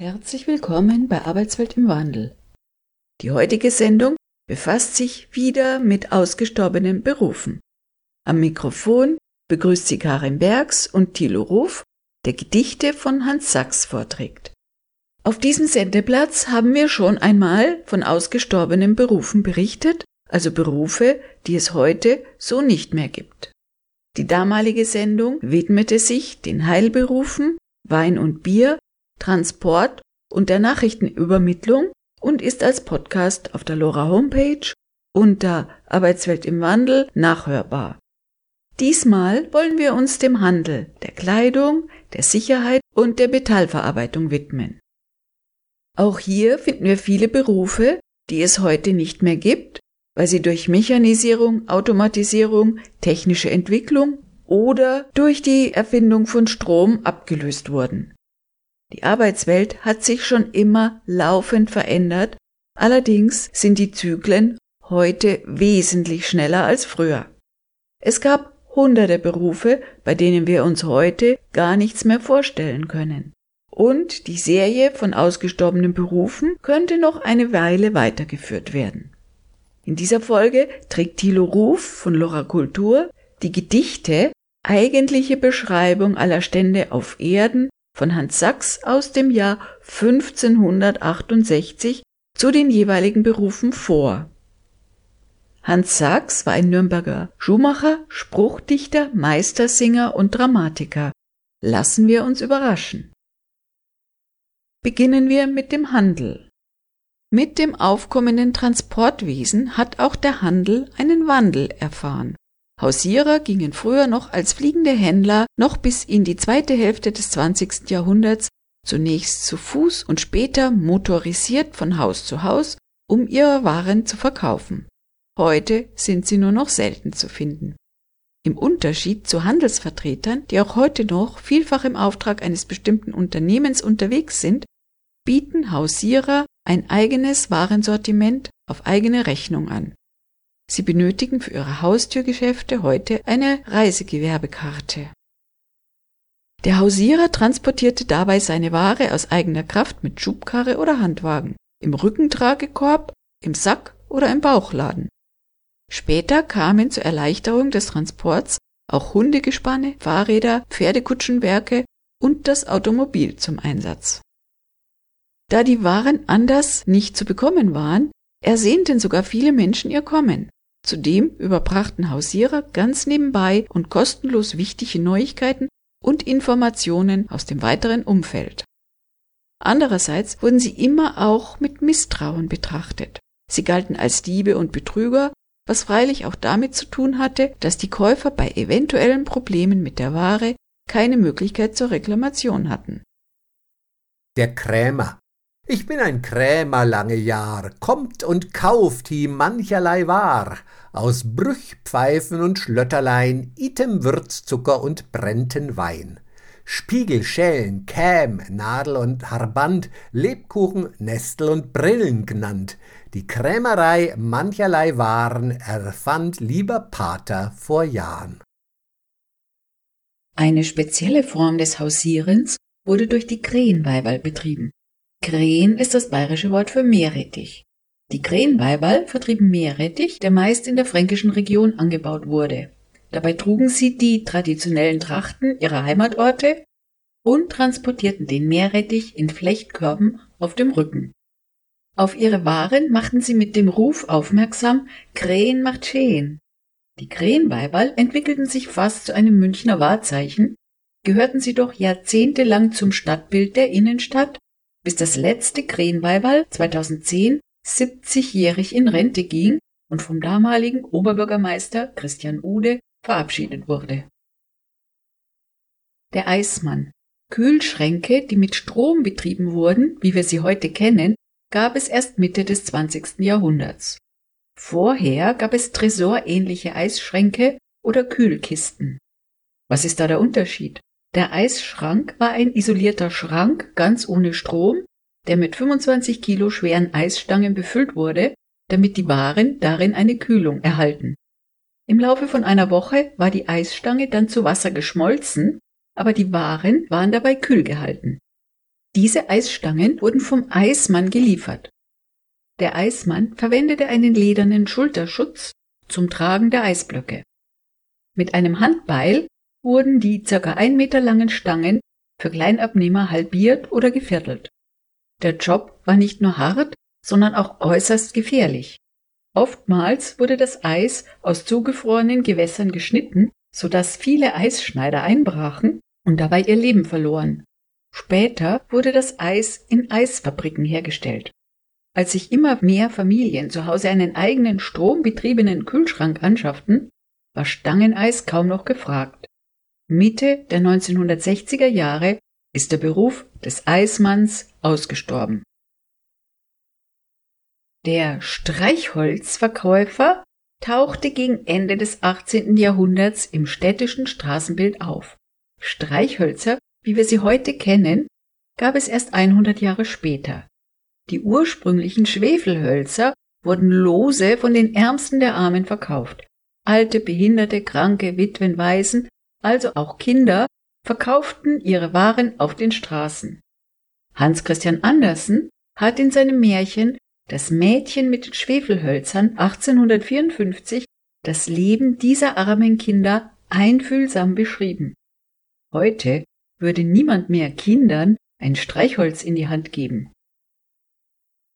Herzlich willkommen bei Arbeitswelt im Wandel. Die heutige Sendung befasst sich wieder mit ausgestorbenen Berufen. Am Mikrofon begrüßt sie Karin Bergs und Thilo Ruf, der Gedichte von Hans Sachs vorträgt. Auf diesem Sendeplatz haben wir schon einmal von ausgestorbenen Berufen berichtet, also Berufe, die es heute so nicht mehr gibt. Die damalige Sendung widmete sich den Heilberufen Wein und Bier Transport und der Nachrichtenübermittlung und ist als Podcast auf der LoRa Homepage unter Arbeitswelt im Wandel nachhörbar. Diesmal wollen wir uns dem Handel, der Kleidung, der Sicherheit und der Metallverarbeitung widmen. Auch hier finden wir viele Berufe, die es heute nicht mehr gibt, weil sie durch Mechanisierung, Automatisierung, technische Entwicklung oder durch die Erfindung von Strom abgelöst wurden. Die Arbeitswelt hat sich schon immer laufend verändert, allerdings sind die Zyklen heute wesentlich schneller als früher. Es gab hunderte Berufe, bei denen wir uns heute gar nichts mehr vorstellen können. Und die Serie von ausgestorbenen Berufen könnte noch eine Weile weitergeführt werden. In dieser Folge trägt Thilo Ruf von Lora Kultur die Gedichte eigentliche Beschreibung aller Stände auf Erden von Hans Sachs aus dem Jahr 1568 zu den jeweiligen Berufen vor. Hans Sachs war ein Nürnberger Schuhmacher, Spruchdichter, Meistersinger und Dramatiker. Lassen wir uns überraschen. Beginnen wir mit dem Handel. Mit dem aufkommenden Transportwesen hat auch der Handel einen Wandel erfahren. Hausierer gingen früher noch als fliegende Händler noch bis in die zweite Hälfte des 20. Jahrhunderts zunächst zu Fuß und später motorisiert von Haus zu Haus, um ihre Waren zu verkaufen. Heute sind sie nur noch selten zu finden. Im Unterschied zu Handelsvertretern, die auch heute noch vielfach im Auftrag eines bestimmten Unternehmens unterwegs sind, bieten Hausierer ein eigenes Warensortiment auf eigene Rechnung an. Sie benötigen für Ihre Haustürgeschäfte heute eine Reisegewerbekarte. Der Hausierer transportierte dabei seine Ware aus eigener Kraft mit Schubkarre oder Handwagen, im Rückentragekorb, im Sack oder im Bauchladen. Später kamen zur Erleichterung des Transports auch Hundegespanne, Fahrräder, Pferdekutschenwerke und das Automobil zum Einsatz. Da die Waren anders nicht zu bekommen waren, ersehnten sogar viele Menschen ihr Kommen. Zudem überbrachten Hausierer ganz nebenbei und kostenlos wichtige Neuigkeiten und Informationen aus dem weiteren Umfeld. Andererseits wurden sie immer auch mit Misstrauen betrachtet. Sie galten als Diebe und Betrüger, was freilich auch damit zu tun hatte, dass die Käufer bei eventuellen Problemen mit der Ware keine Möglichkeit zur Reklamation hatten. Der Krämer ich bin ein Krämer lange Jahr, kommt und kauft hi mancherlei War, aus Brüchpfeifen und Schlötterlein, item Würzzucker und brennten Wein. Spiegel, Schellen, Käm, Nadel und Harband, Lebkuchen, Nestel und Brillen genannt. Die Krämerei mancherlei Waren erfand lieber Pater vor Jahren. Eine spezielle Form des Hausierens wurde durch die Krähenweiberl betrieben. Krähen ist das bayerische Wort für Meerrettich. Die Krähenweiberl vertrieben Meerrettich, der meist in der fränkischen Region angebaut wurde. Dabei trugen sie die traditionellen Trachten ihrer Heimatorte und transportierten den Meerrettich in Flechtkörben auf dem Rücken. Auf ihre Waren machten sie mit dem Ruf aufmerksam, Krähen macht Schäen. Die Krähenweiberl entwickelten sich fast zu einem Münchner Wahrzeichen, gehörten sie doch jahrzehntelang zum Stadtbild der Innenstadt bis das letzte Krähenweiberl 2010 70-jährig in Rente ging und vom damaligen Oberbürgermeister Christian Ude verabschiedet wurde. Der Eismann. Kühlschränke, die mit Strom betrieben wurden, wie wir sie heute kennen, gab es erst Mitte des 20. Jahrhunderts. Vorher gab es tresorähnliche Eisschränke oder Kühlkisten. Was ist da der Unterschied? Der Eisschrank war ein isolierter Schrank ganz ohne Strom, der mit 25 Kilo schweren Eisstangen befüllt wurde, damit die Waren darin eine Kühlung erhalten. Im Laufe von einer Woche war die Eisstange dann zu Wasser geschmolzen, aber die Waren waren dabei kühl gehalten. Diese Eisstangen wurden vom Eismann geliefert. Der Eismann verwendete einen ledernen Schulterschutz zum Tragen der Eisblöcke. Mit einem Handbeil wurden die ca. ein Meter langen Stangen für Kleinabnehmer halbiert oder geviertelt. Der Job war nicht nur hart, sondern auch äußerst gefährlich. Oftmals wurde das Eis aus zugefrorenen Gewässern geschnitten, so dass viele Eisschneider einbrachen und dabei ihr Leben verloren. Später wurde das Eis in Eisfabriken hergestellt. Als sich immer mehr Familien zu Hause einen eigenen strombetriebenen Kühlschrank anschafften, war Stangeneis kaum noch gefragt. Mitte der 1960er Jahre ist der Beruf des Eismanns ausgestorben. Der Streichholzverkäufer tauchte gegen Ende des 18. Jahrhunderts im städtischen Straßenbild auf. Streichhölzer, wie wir sie heute kennen, gab es erst 100 Jahre später. Die ursprünglichen Schwefelhölzer wurden lose von den Ärmsten der Armen verkauft. Alte, Behinderte, Kranke, Witwen, Waisen, also auch Kinder, verkauften ihre Waren auf den Straßen. Hans Christian Andersen hat in seinem Märchen Das Mädchen mit den Schwefelhölzern 1854 das Leben dieser armen Kinder einfühlsam beschrieben. Heute würde niemand mehr Kindern ein Streichholz in die Hand geben.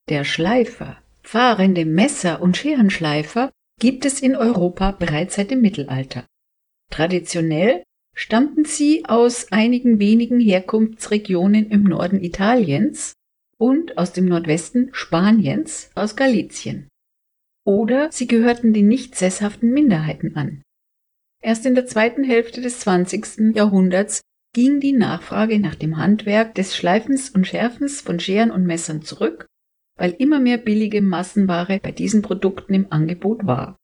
Der Schleifer, fahrende Messer- und Scherenschleifer gibt es in Europa bereits seit dem Mittelalter. Traditionell stammten sie aus einigen wenigen Herkunftsregionen im Norden Italiens und aus dem Nordwesten Spaniens, aus Galizien. Oder sie gehörten den nicht sesshaften Minderheiten an. Erst in der zweiten Hälfte des 20. Jahrhunderts ging die Nachfrage nach dem Handwerk des Schleifens und Schärfens von Scheren und Messern zurück weil immer mehr billige Massenware bei diesen Produkten im Angebot war.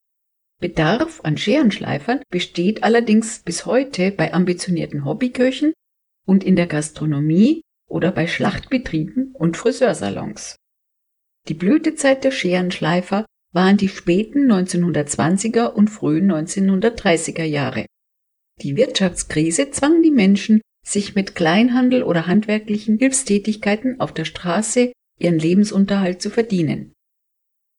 Bedarf an Scherenschleifern besteht allerdings bis heute bei ambitionierten Hobbyköchen und in der Gastronomie oder bei Schlachtbetrieben und Friseursalons. Die Blütezeit der Scherenschleifer waren die späten 1920er und frühen 1930er Jahre. Die Wirtschaftskrise zwang die Menschen, sich mit Kleinhandel oder handwerklichen Hilfstätigkeiten auf der Straße ihren Lebensunterhalt zu verdienen.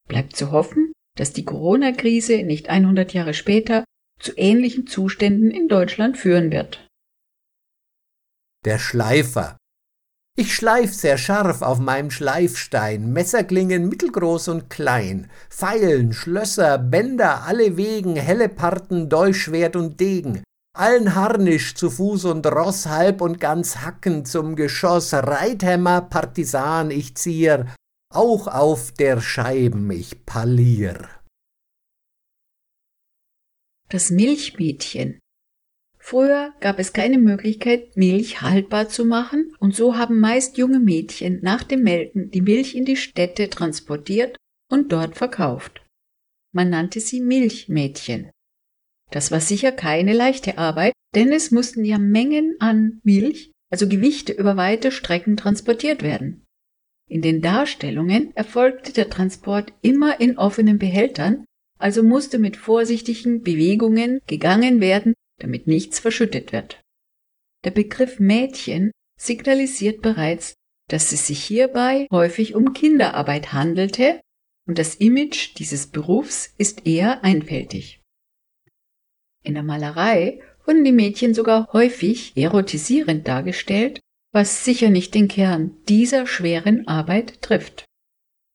Bleibt zu hoffen, dass die Corona-Krise nicht 100 Jahre später zu ähnlichen Zuständen in Deutschland führen wird. Der Schleifer. Ich schleif sehr scharf auf meinem Schleifstein, Messerklingen mittelgroß und klein, Pfeilen, Schlösser, Bänder, alle Wegen, helle Parten, Dolchschwert und Degen, allen Harnisch zu Fuß und Ross halb und ganz Hacken zum Geschoss, Reithämmer, Partisan ich zier, auch auf der Scheiben ich palier. Das Milchmädchen. Früher gab es keine Möglichkeit, Milch haltbar zu machen, und so haben meist junge Mädchen nach dem Melken die Milch in die Städte transportiert und dort verkauft. Man nannte sie Milchmädchen. Das war sicher keine leichte Arbeit, denn es mussten ja Mengen an Milch, also Gewichte über weite Strecken transportiert werden. In den Darstellungen erfolgte der Transport immer in offenen Behältern, also musste mit vorsichtigen Bewegungen gegangen werden, damit nichts verschüttet wird. Der Begriff Mädchen signalisiert bereits, dass es sich hierbei häufig um Kinderarbeit handelte und das Image dieses Berufs ist eher einfältig. In der Malerei wurden die Mädchen sogar häufig erotisierend dargestellt, was sicher nicht den Kern dieser schweren Arbeit trifft.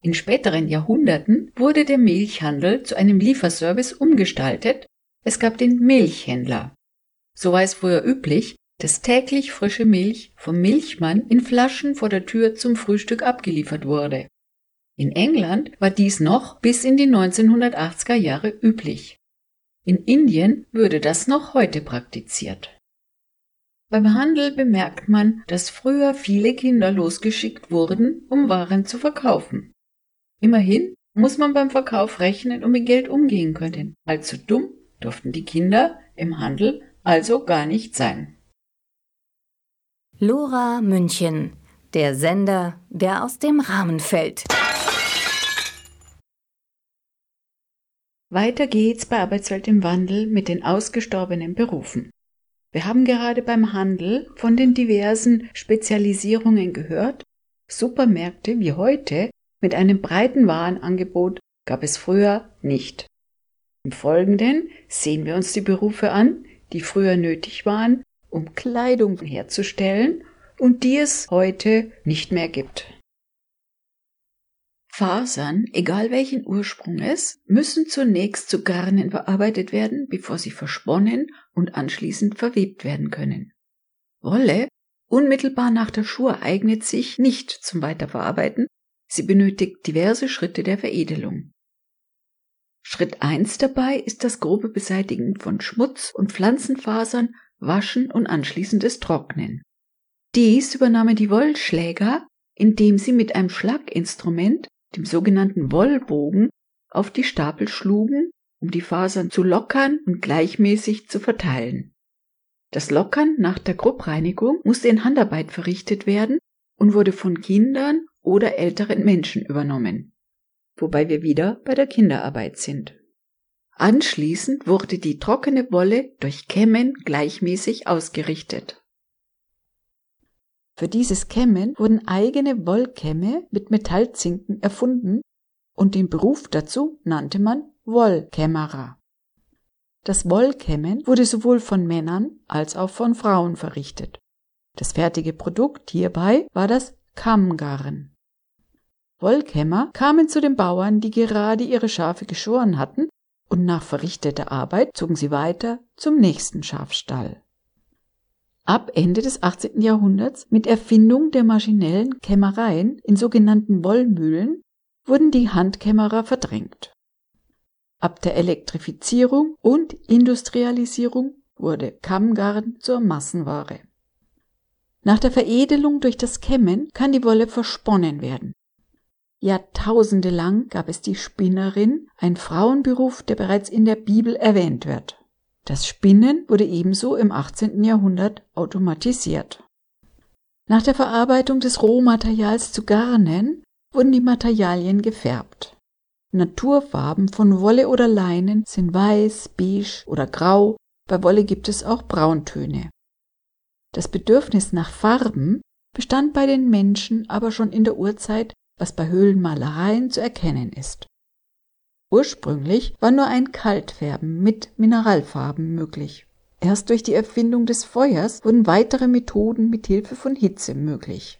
In späteren Jahrhunderten wurde der Milchhandel zu einem Lieferservice umgestaltet, es gab den Milchhändler. So war es früher üblich, dass täglich frische Milch vom Milchmann in Flaschen vor der Tür zum Frühstück abgeliefert wurde. In England war dies noch bis in die 1980er Jahre üblich. In Indien würde das noch heute praktiziert. Beim Handel bemerkt man, dass früher viele Kinder losgeschickt wurden, um Waren zu verkaufen. Immerhin muss man beim Verkauf rechnen und mit Geld umgehen können. Allzu dumm durften die Kinder im Handel also gar nicht sein. Lora München, der Sender, der aus dem Rahmen fällt. Weiter geht's bei Arbeitswelt im Wandel mit den ausgestorbenen Berufen. Wir haben gerade beim Handel von den diversen Spezialisierungen gehört. Supermärkte wie heute mit einem breiten Warenangebot gab es früher nicht. Im Folgenden sehen wir uns die Berufe an, die früher nötig waren, um Kleidung herzustellen und die es heute nicht mehr gibt. Fasern, egal welchen Ursprunges, müssen zunächst zu Garnen verarbeitet werden, bevor sie versponnen und anschließend verwebt werden können. Wolle unmittelbar nach der Schuhe eignet sich nicht zum Weiterverarbeiten, sie benötigt diverse Schritte der Veredelung. Schritt eins dabei ist das grobe Beseitigen von Schmutz und Pflanzenfasern, Waschen und anschließendes Trocknen. Dies übernahmen die Wollschläger, indem sie mit einem Schlaginstrument dem sogenannten Wollbogen, auf die Stapel schlugen, um die Fasern zu lockern und gleichmäßig zu verteilen. Das Lockern nach der Gruppreinigung musste in Handarbeit verrichtet werden und wurde von Kindern oder älteren Menschen übernommen. Wobei wir wieder bei der Kinderarbeit sind. Anschließend wurde die trockene Wolle durch Kämmen gleichmäßig ausgerichtet. Für dieses Kämmen wurden eigene Wollkämme mit Metallzinken erfunden und den Beruf dazu nannte man Wollkämmerer. Das Wollkämmen wurde sowohl von Männern als auch von Frauen verrichtet. Das fertige Produkt hierbei war das Kammgarn. Wollkämmer kamen zu den Bauern, die gerade ihre Schafe geschoren hatten, und nach verrichteter Arbeit zogen sie weiter zum nächsten Schafstall. Ab Ende des 18. Jahrhunderts mit Erfindung der maschinellen Kämmereien in sogenannten Wollmühlen wurden die Handkämmerer verdrängt. Ab der Elektrifizierung und Industrialisierung wurde Kammgarn zur Massenware. Nach der Veredelung durch das Kämmen kann die Wolle versponnen werden. Jahrtausende lang gab es die Spinnerin, ein Frauenberuf, der bereits in der Bibel erwähnt wird. Das Spinnen wurde ebenso im 18. Jahrhundert automatisiert. Nach der Verarbeitung des Rohmaterials zu Garnen wurden die Materialien gefärbt. Naturfarben von Wolle oder Leinen sind weiß, beige oder grau, bei Wolle gibt es auch Brauntöne. Das Bedürfnis nach Farben bestand bei den Menschen aber schon in der Urzeit, was bei Höhlenmalereien zu erkennen ist. Ursprünglich war nur ein Kaltfärben mit Mineralfarben möglich. Erst durch die Erfindung des Feuers wurden weitere Methoden mit Hilfe von Hitze möglich.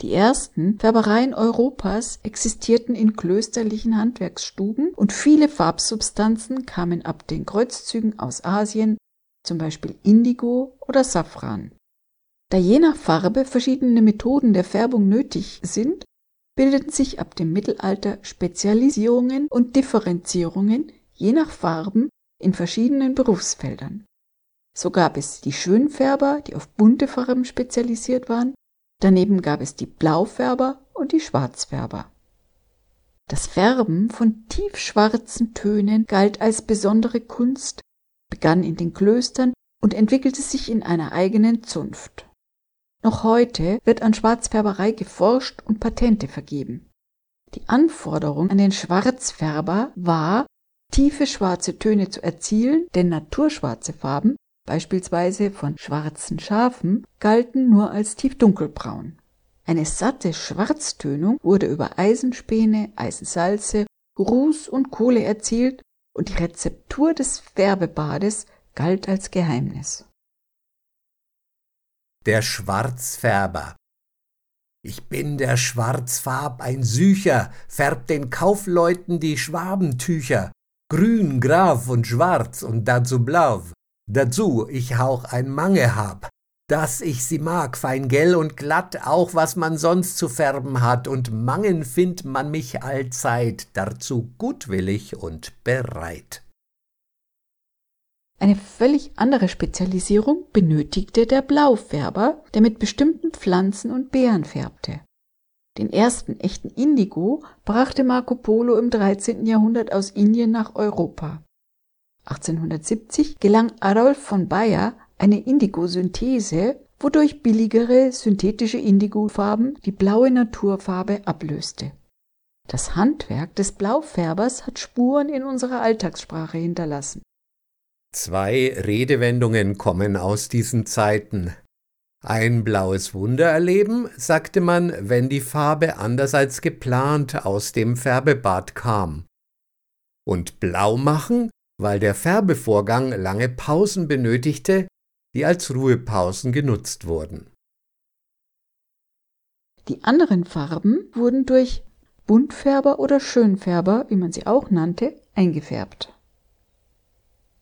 Die ersten Färbereien Europas existierten in klösterlichen Handwerksstuben und viele Farbsubstanzen kamen ab den Kreuzzügen aus Asien, zum Beispiel Indigo oder Safran. Da je nach Farbe verschiedene Methoden der Färbung nötig sind, bildeten sich ab dem Mittelalter Spezialisierungen und Differenzierungen je nach Farben in verschiedenen Berufsfeldern. So gab es die Schönfärber, die auf bunte Farben spezialisiert waren, daneben gab es die Blaufärber und die Schwarzfärber. Das Färben von tiefschwarzen Tönen galt als besondere Kunst, begann in den Klöstern und entwickelte sich in einer eigenen Zunft. Noch heute wird an Schwarzfärberei geforscht und Patente vergeben. Die Anforderung an den Schwarzfärber war, tiefe schwarze Töne zu erzielen, denn naturschwarze Farben, beispielsweise von schwarzen Schafen, galten nur als tiefdunkelbraun. Eine satte Schwarztönung wurde über Eisenspäne, Eisensalze, Ruß und Kohle erzielt und die Rezeptur des Färbebades galt als Geheimnis der Schwarzfärber. Ich bin der Schwarzfarb, ein Sücher, färbt den Kaufleuten die Schwabentücher, grün, graf und schwarz und dazu blau. Dazu ich hauch ein Mange hab, dass ich sie mag, fein gell und glatt, auch was man sonst zu färben hat, und mangen findt man mich allzeit, dazu gutwillig und bereit. Eine völlig andere Spezialisierung benötigte der Blaufärber, der mit bestimmten Pflanzen und Beeren färbte. Den ersten echten Indigo brachte Marco Polo im 13. Jahrhundert aus Indien nach Europa. 1870 gelang Adolf von Bayer eine Indigosynthese, wodurch billigere synthetische Indigofarben die blaue Naturfarbe ablöste. Das Handwerk des Blaufärbers hat Spuren in unserer Alltagssprache hinterlassen. Zwei Redewendungen kommen aus diesen Zeiten. Ein blaues Wunder erleben, sagte man, wenn die Farbe anders als geplant aus dem Färbebad kam. Und blau machen, weil der Färbevorgang lange Pausen benötigte, die als Ruhepausen genutzt wurden. Die anderen Farben wurden durch Buntfärber oder Schönfärber, wie man sie auch nannte, eingefärbt.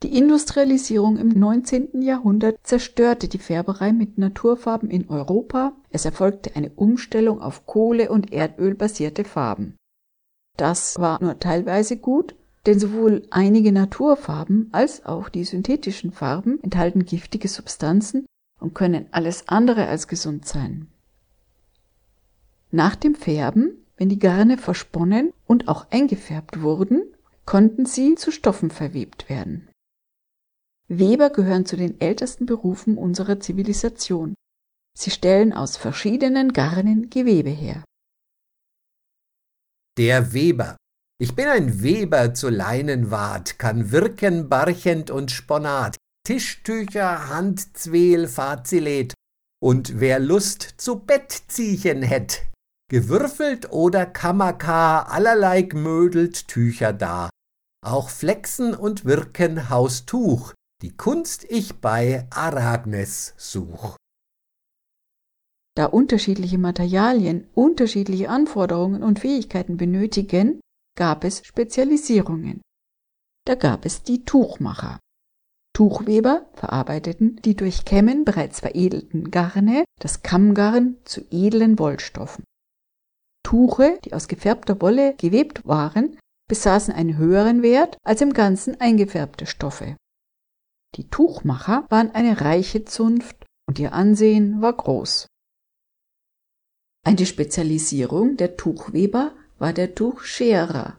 Die Industrialisierung im 19. Jahrhundert zerstörte die Färberei mit Naturfarben in Europa, es erfolgte eine Umstellung auf Kohle und Erdöl basierte Farben. Das war nur teilweise gut, denn sowohl einige Naturfarben als auch die synthetischen Farben enthalten giftige Substanzen und können alles andere als gesund sein. Nach dem Färben, wenn die Garne versponnen und auch eingefärbt wurden, konnten sie zu Stoffen verwebt werden. Weber gehören zu den ältesten Berufen unserer Zivilisation. Sie stellen aus verschiedenen Garnen Gewebe her. Der Weber. Ich bin ein Weber zu Leinenwart, kann wirken barchend und sponat, Tischtücher, Handzwehl, Fazilet, und wer Lust zu Bettziechen hätt, gewürfelt oder Kammerkar, allerlei gmödelt Tücher da, auch Flexen und Wirken Haustuch, die Kunst ich bei Aragnes such. Da unterschiedliche Materialien unterschiedliche Anforderungen und Fähigkeiten benötigen, gab es Spezialisierungen. Da gab es die Tuchmacher. Tuchweber verarbeiteten die durch Kämmen bereits veredelten Garne, das Kammgarn, zu edlen Wollstoffen. Tuche, die aus gefärbter Wolle gewebt waren, besaßen einen höheren Wert als im Ganzen eingefärbte Stoffe. Die Tuchmacher waren eine reiche Zunft und ihr Ansehen war groß. Eine Spezialisierung der Tuchweber war der Tuchscherer.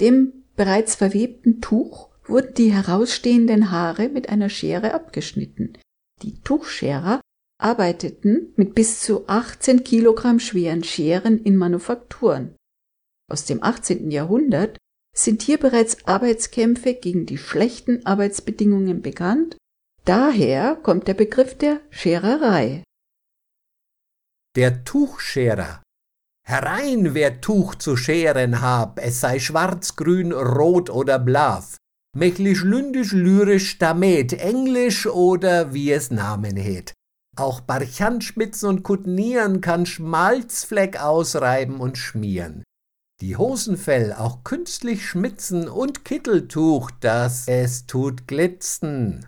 Dem bereits verwebten Tuch wurden die herausstehenden Haare mit einer Schere abgeschnitten. Die Tuchscherer arbeiteten mit bis zu 18 Kilogramm schweren Scheren in Manufakturen. Aus dem 18. Jahrhundert sind hier bereits Arbeitskämpfe gegen die schlechten Arbeitsbedingungen bekannt, daher kommt der Begriff der Schererei. Der Tuchscherer. Herein, wer Tuch zu scheren hab, es sei schwarz, grün, rot oder blav, mächlich lündisch, lyrisch, damet, englisch oder wie es Namen het. Auch Barchanspitzen und Kutnieren kann Schmalzfleck ausreiben und schmieren die Hosenfell auch künstlich schmitzen und Kitteltuch, dass es tut glitzen.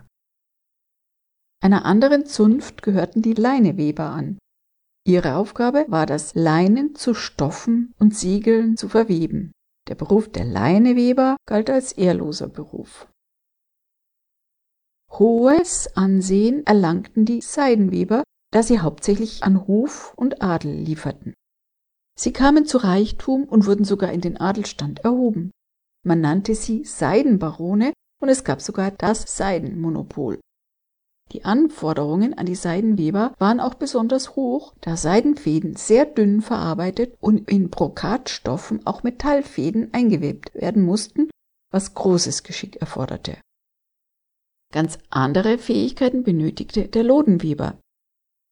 Einer anderen Zunft gehörten die Leineweber an. Ihre Aufgabe war das Leinen zu Stoffen und Siegeln zu verweben. Der Beruf der Leineweber galt als ehrloser Beruf. Hohes Ansehen erlangten die Seidenweber, da sie hauptsächlich an Hof und Adel lieferten. Sie kamen zu Reichtum und wurden sogar in den Adelstand erhoben. Man nannte sie Seidenbarone und es gab sogar das Seidenmonopol. Die Anforderungen an die Seidenweber waren auch besonders hoch, da Seidenfäden sehr dünn verarbeitet und in Brokatstoffen auch Metallfäden eingewebt werden mussten, was großes Geschick erforderte. Ganz andere Fähigkeiten benötigte der Lodenweber.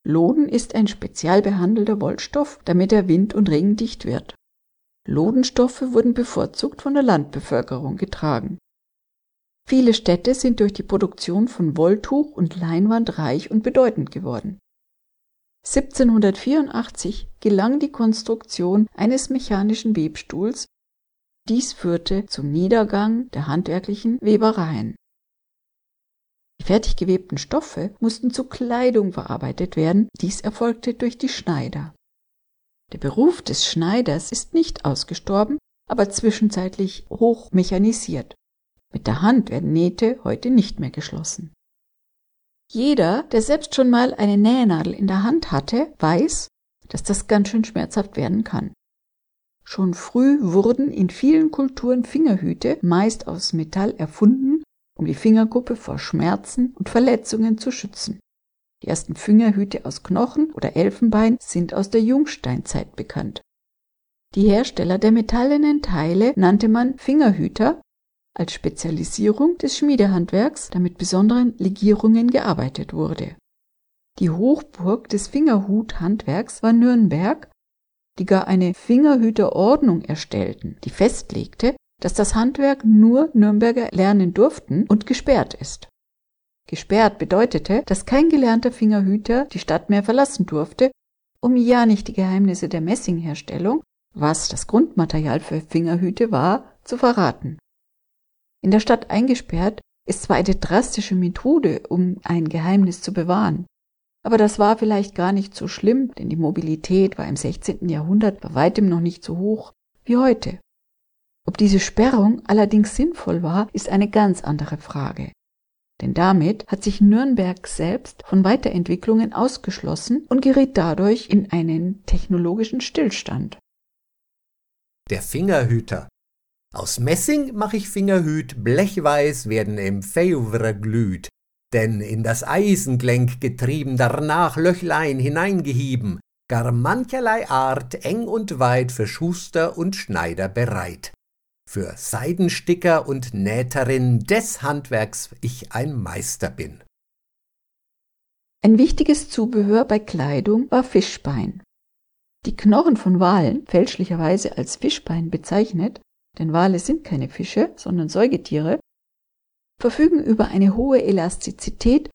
Loden ist ein spezial behandelter Wollstoff, damit er wind- und regendicht wird. Lodenstoffe wurden bevorzugt von der Landbevölkerung getragen. Viele Städte sind durch die Produktion von Wolltuch und Leinwand reich und bedeutend geworden. 1784 gelang die Konstruktion eines mechanischen Webstuhls. Dies führte zum Niedergang der handwerklichen Webereien. Die fertig gewebten Stoffe mussten zu Kleidung verarbeitet werden, dies erfolgte durch die Schneider. Der Beruf des Schneiders ist nicht ausgestorben, aber zwischenzeitlich hoch mechanisiert. Mit der Hand werden Nähte heute nicht mehr geschlossen. Jeder, der selbst schon mal eine Nähnadel in der Hand hatte, weiß, dass das ganz schön schmerzhaft werden kann. Schon früh wurden in vielen Kulturen Fingerhüte, meist aus Metall erfunden um die Fingerkuppe vor Schmerzen und Verletzungen zu schützen. Die ersten Fingerhüte aus Knochen oder Elfenbein sind aus der Jungsteinzeit bekannt. Die Hersteller der metallenen Teile nannte man Fingerhüter, als Spezialisierung des Schmiedehandwerks, da mit besonderen Legierungen gearbeitet wurde. Die Hochburg des Fingerhuthandwerks war Nürnberg, die gar eine Fingerhüterordnung erstellten, die festlegte, dass das Handwerk nur Nürnberger lernen durften und gesperrt ist. Gesperrt bedeutete, dass kein gelernter Fingerhüter die Stadt mehr verlassen durfte, um ja nicht die Geheimnisse der Messingherstellung, was das Grundmaterial für Fingerhüte war, zu verraten. In der Stadt eingesperrt ist zwar eine drastische Methode, um ein Geheimnis zu bewahren, aber das war vielleicht gar nicht so schlimm, denn die Mobilität war im 16. Jahrhundert bei weitem noch nicht so hoch wie heute. Ob diese Sperrung allerdings sinnvoll war, ist eine ganz andere Frage. Denn damit hat sich Nürnberg selbst von Weiterentwicklungen ausgeschlossen und geriet dadurch in einen technologischen Stillstand. Der Fingerhüter. Aus Messing mach ich Fingerhüt, blechweiß werden im Fevre glüht, denn in das Eisengelenk getrieben, darnach Löchlein hineingehieben, gar mancherlei Art eng und weit für Schuster und Schneider bereit für Seidensticker und Nähterin des Handwerks ich ein Meister bin. Ein wichtiges Zubehör bei Kleidung war Fischbein. Die Knochen von Walen, fälschlicherweise als Fischbein bezeichnet, denn Wale sind keine Fische, sondern Säugetiere, verfügen über eine hohe Elastizität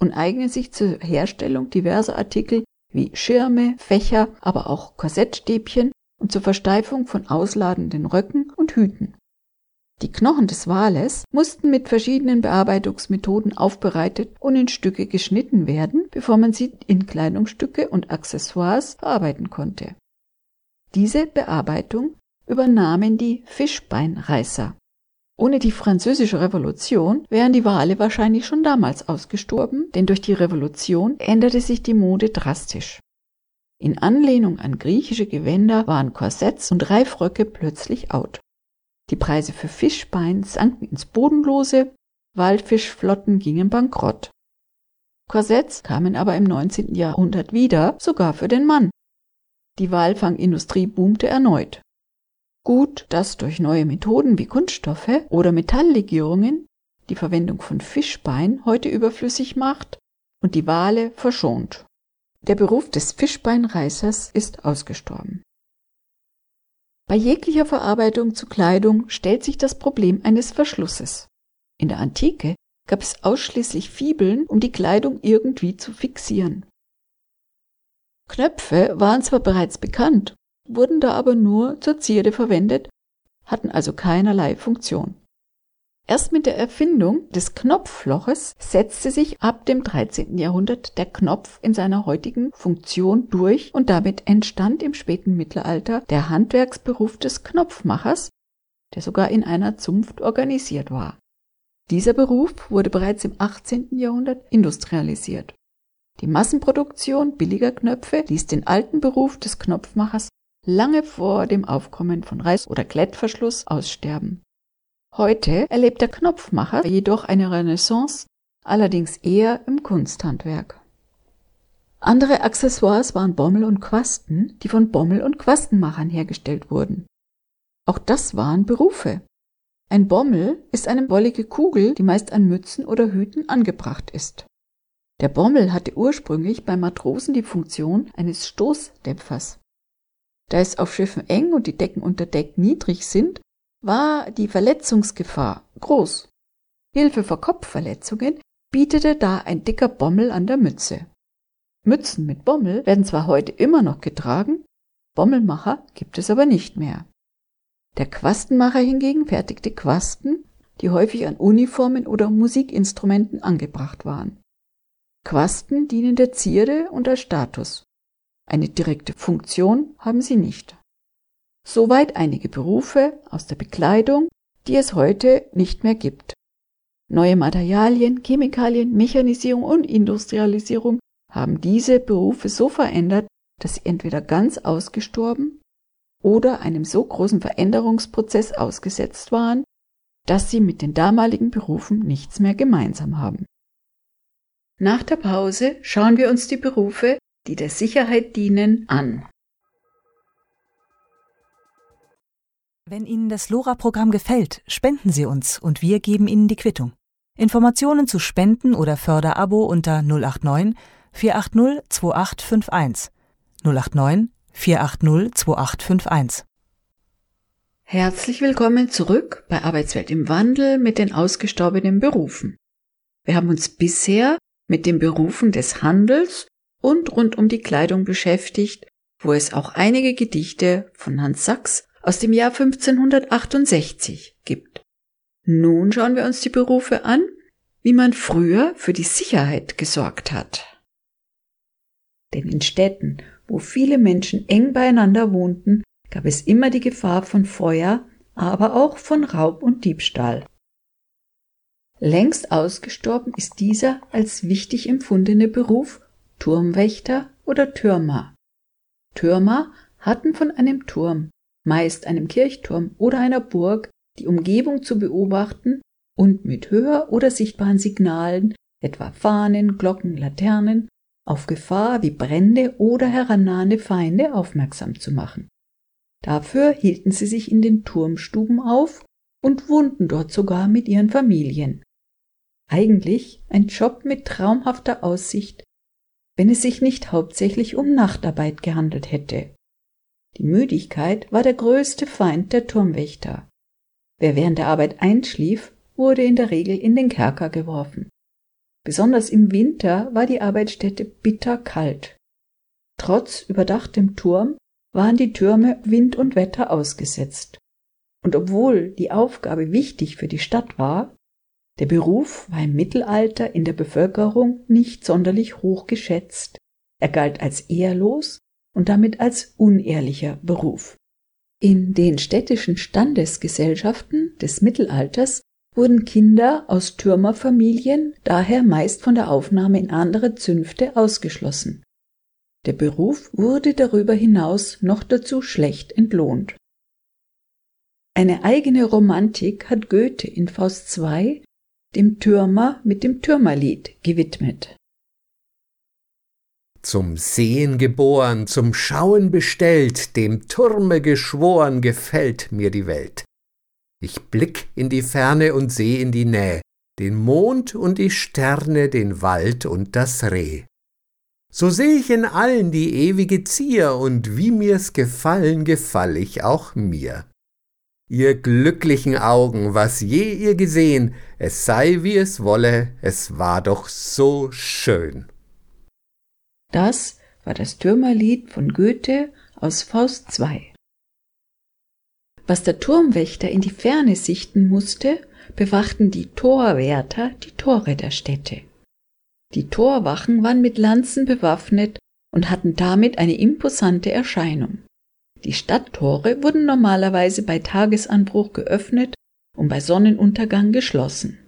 und eignen sich zur Herstellung diverser Artikel wie Schirme, Fächer, aber auch Korsettstäbchen und zur Versteifung von ausladenden Röcken und Hüten. Die Knochen des Wales mussten mit verschiedenen Bearbeitungsmethoden aufbereitet und in Stücke geschnitten werden, bevor man sie in Kleidungsstücke und Accessoires verarbeiten konnte. Diese Bearbeitung übernahmen die Fischbeinreißer. Ohne die französische Revolution wären die Wale wahrscheinlich schon damals ausgestorben, denn durch die Revolution änderte sich die Mode drastisch. In Anlehnung an griechische Gewänder waren Korsetts und Reifröcke plötzlich out. Die Preise für Fischbein sanken ins Bodenlose, Waldfischflotten gingen bankrott. Korsetts kamen aber im 19. Jahrhundert wieder, sogar für den Mann. Die Walfangindustrie boomte erneut. Gut, dass durch neue Methoden wie Kunststoffe oder Metalllegierungen die Verwendung von Fischbein heute überflüssig macht und die Wale verschont. Der Beruf des Fischbeinreißers ist ausgestorben. Bei jeglicher Verarbeitung zu Kleidung stellt sich das Problem eines Verschlusses. In der Antike gab es ausschließlich Fibeln, um die Kleidung irgendwie zu fixieren. Knöpfe waren zwar bereits bekannt, wurden da aber nur zur Zierde verwendet, hatten also keinerlei Funktion. Erst mit der Erfindung des Knopfloches setzte sich ab dem 13. Jahrhundert der Knopf in seiner heutigen Funktion durch und damit entstand im späten Mittelalter der Handwerksberuf des Knopfmachers, der sogar in einer Zunft organisiert war. Dieser Beruf wurde bereits im 18. Jahrhundert industrialisiert. Die Massenproduktion billiger Knöpfe ließ den alten Beruf des Knopfmachers lange vor dem Aufkommen von Reiß- oder Klettverschluss aussterben. Heute erlebt der Knopfmacher jedoch eine Renaissance, allerdings eher im Kunsthandwerk. Andere Accessoires waren Bommel und Quasten, die von Bommel- und Quastenmachern hergestellt wurden. Auch das waren Berufe. Ein Bommel ist eine wollige Kugel, die meist an Mützen oder Hüten angebracht ist. Der Bommel hatte ursprünglich bei Matrosen die Funktion eines Stoßdämpfers. Da es auf Schiffen eng und die Decken unter Deck niedrig sind, war die Verletzungsgefahr groß. Hilfe vor Kopfverletzungen bietete da ein dicker Bommel an der Mütze. Mützen mit Bommel werden zwar heute immer noch getragen, Bommelmacher gibt es aber nicht mehr. Der Quastenmacher hingegen fertigte Quasten, die häufig an Uniformen oder Musikinstrumenten angebracht waren. Quasten dienen der Zierde und als Status. Eine direkte Funktion haben sie nicht. Soweit einige Berufe aus der Bekleidung, die es heute nicht mehr gibt. Neue Materialien, Chemikalien, Mechanisierung und Industrialisierung haben diese Berufe so verändert, dass sie entweder ganz ausgestorben oder einem so großen Veränderungsprozess ausgesetzt waren, dass sie mit den damaligen Berufen nichts mehr gemeinsam haben. Nach der Pause schauen wir uns die Berufe, die der Sicherheit dienen, an. Wenn Ihnen das LoRa-Programm gefällt, spenden Sie uns und wir geben Ihnen die Quittung. Informationen zu Spenden oder Förderabo unter 089 480 2851. 089 480 2851. Herzlich willkommen zurück bei Arbeitswelt im Wandel mit den ausgestorbenen Berufen. Wir haben uns bisher mit den Berufen des Handels und rund um die Kleidung beschäftigt, wo es auch einige Gedichte von Hans Sachs aus dem Jahr 1568 gibt. Nun schauen wir uns die Berufe an, wie man früher für die Sicherheit gesorgt hat. Denn in Städten, wo viele Menschen eng beieinander wohnten, gab es immer die Gefahr von Feuer, aber auch von Raub und Diebstahl. Längst ausgestorben ist dieser als wichtig empfundene Beruf Turmwächter oder Türmer. Türmer hatten von einem Turm meist einem Kirchturm oder einer Burg, die Umgebung zu beobachten und mit hör- oder sichtbaren Signalen, etwa Fahnen, Glocken, Laternen, auf Gefahr wie Brände oder herannahende Feinde aufmerksam zu machen. Dafür hielten sie sich in den Turmstuben auf und wohnten dort sogar mit ihren Familien. Eigentlich ein Job mit traumhafter Aussicht, wenn es sich nicht hauptsächlich um Nachtarbeit gehandelt hätte. Die Müdigkeit war der größte Feind der Turmwächter. Wer während der Arbeit einschlief, wurde in der Regel in den Kerker geworfen. Besonders im Winter war die Arbeitsstätte bitter kalt. Trotz überdachtem Turm waren die Türme Wind und Wetter ausgesetzt. Und obwohl die Aufgabe wichtig für die Stadt war, der Beruf war im Mittelalter in der Bevölkerung nicht sonderlich hoch geschätzt. Er galt als ehrlos und damit als unehrlicher Beruf. In den städtischen Standesgesellschaften des Mittelalters wurden Kinder aus Türmerfamilien daher meist von der Aufnahme in andere Zünfte ausgeschlossen. Der Beruf wurde darüber hinaus noch dazu schlecht entlohnt. Eine eigene Romantik hat Goethe in Faust II dem Türmer mit dem Türmerlied gewidmet. Zum Sehen geboren, zum Schauen bestellt, dem Turme geschworen, gefällt mir die Welt. Ich blick in die Ferne und seh in die Nähe, den Mond und die Sterne, den Wald und das Reh. So seh ich in allen die ewige Zier, und wie mir's gefallen, gefall ich auch mir. Ihr glücklichen Augen, was je ihr gesehen, es sei wie es wolle, es war doch so schön. Das war das Türmerlied von Goethe aus Faust II. Was der Turmwächter in die Ferne sichten musste, bewachten die Torwärter die Tore der Städte. Die Torwachen waren mit Lanzen bewaffnet und hatten damit eine imposante Erscheinung. Die Stadttore wurden normalerweise bei Tagesanbruch geöffnet und bei Sonnenuntergang geschlossen.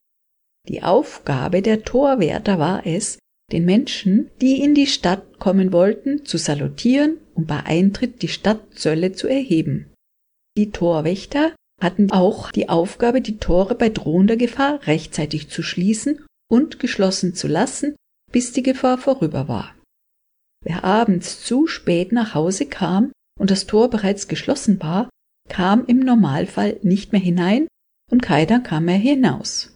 Die Aufgabe der Torwärter war es, den Menschen, die in die Stadt kommen wollten, zu salutieren und bei Eintritt die Stadtzölle zu erheben. Die Torwächter hatten auch die Aufgabe, die Tore bei drohender Gefahr rechtzeitig zu schließen und geschlossen zu lassen, bis die Gefahr vorüber war. Wer abends zu spät nach Hause kam und das Tor bereits geschlossen war, kam im Normalfall nicht mehr hinein und keiner kam mehr hinaus.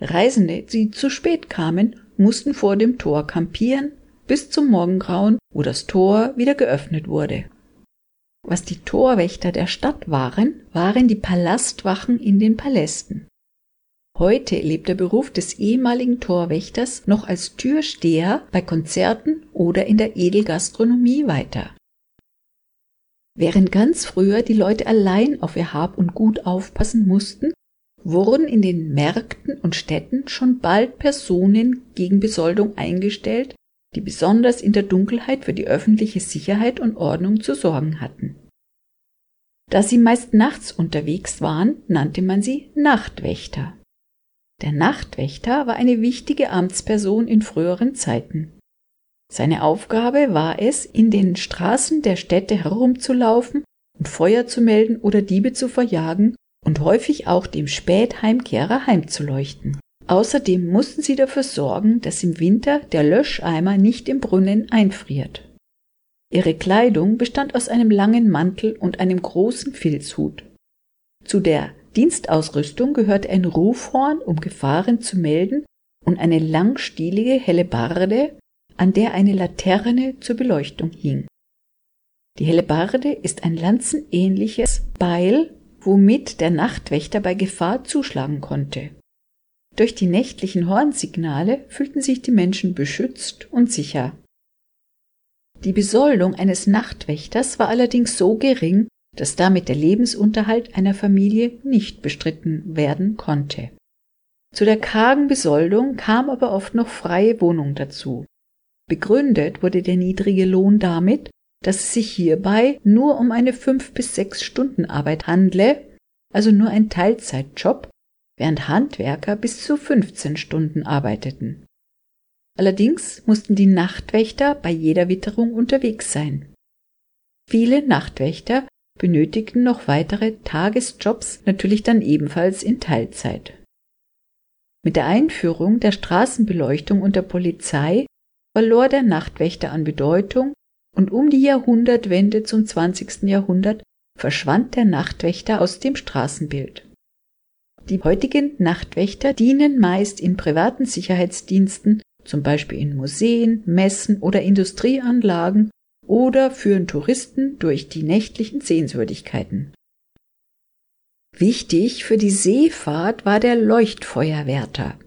Reisende, die zu spät kamen, mussten vor dem Tor kampieren bis zum Morgengrauen, wo das Tor wieder geöffnet wurde. Was die Torwächter der Stadt waren, waren die Palastwachen in den Palästen. Heute lebt der Beruf des ehemaligen Torwächters noch als Türsteher bei Konzerten oder in der Edelgastronomie weiter. Während ganz früher die Leute allein auf ihr Hab und Gut aufpassen mussten, wurden in den Märkten und Städten schon bald Personen gegen Besoldung eingestellt, die besonders in der Dunkelheit für die öffentliche Sicherheit und Ordnung zu sorgen hatten. Da sie meist nachts unterwegs waren, nannte man sie Nachtwächter. Der Nachtwächter war eine wichtige Amtsperson in früheren Zeiten. Seine Aufgabe war es, in den Straßen der Städte herumzulaufen und Feuer zu melden oder Diebe zu verjagen und häufig auch dem Spätheimkehrer heimzuleuchten. Außerdem mussten sie dafür sorgen, dass im Winter der Löscheimer nicht im Brunnen einfriert. Ihre Kleidung bestand aus einem langen Mantel und einem großen Filzhut. Zu der Dienstausrüstung gehört ein Rufhorn, um Gefahren zu melden, und eine langstielige Hellebarde, an der eine Laterne zur Beleuchtung hing. Die Hellebarde ist ein lanzenähnliches Beil, womit der Nachtwächter bei Gefahr zuschlagen konnte. Durch die nächtlichen Hornsignale fühlten sich die Menschen beschützt und sicher. Die Besoldung eines Nachtwächters war allerdings so gering, dass damit der Lebensunterhalt einer Familie nicht bestritten werden konnte. Zu der kargen Besoldung kam aber oft noch freie Wohnung dazu. Begründet wurde der niedrige Lohn damit, dass es sich hierbei nur um eine fünf bis sechs Stunden Arbeit handle, also nur ein Teilzeitjob, während Handwerker bis zu 15 Stunden arbeiteten. Allerdings mussten die Nachtwächter bei jeder Witterung unterwegs sein. Viele Nachtwächter benötigten noch weitere Tagesjobs, natürlich dann ebenfalls in Teilzeit. Mit der Einführung der Straßenbeleuchtung und der Polizei verlor der Nachtwächter an Bedeutung und um die Jahrhundertwende zum 20. Jahrhundert verschwand der Nachtwächter aus dem Straßenbild. Die heutigen Nachtwächter dienen meist in privaten Sicherheitsdiensten, zum Beispiel in Museen, Messen oder Industrieanlagen oder führen Touristen durch die nächtlichen Sehenswürdigkeiten. Wichtig für die Seefahrt war der Leuchtfeuerwärter.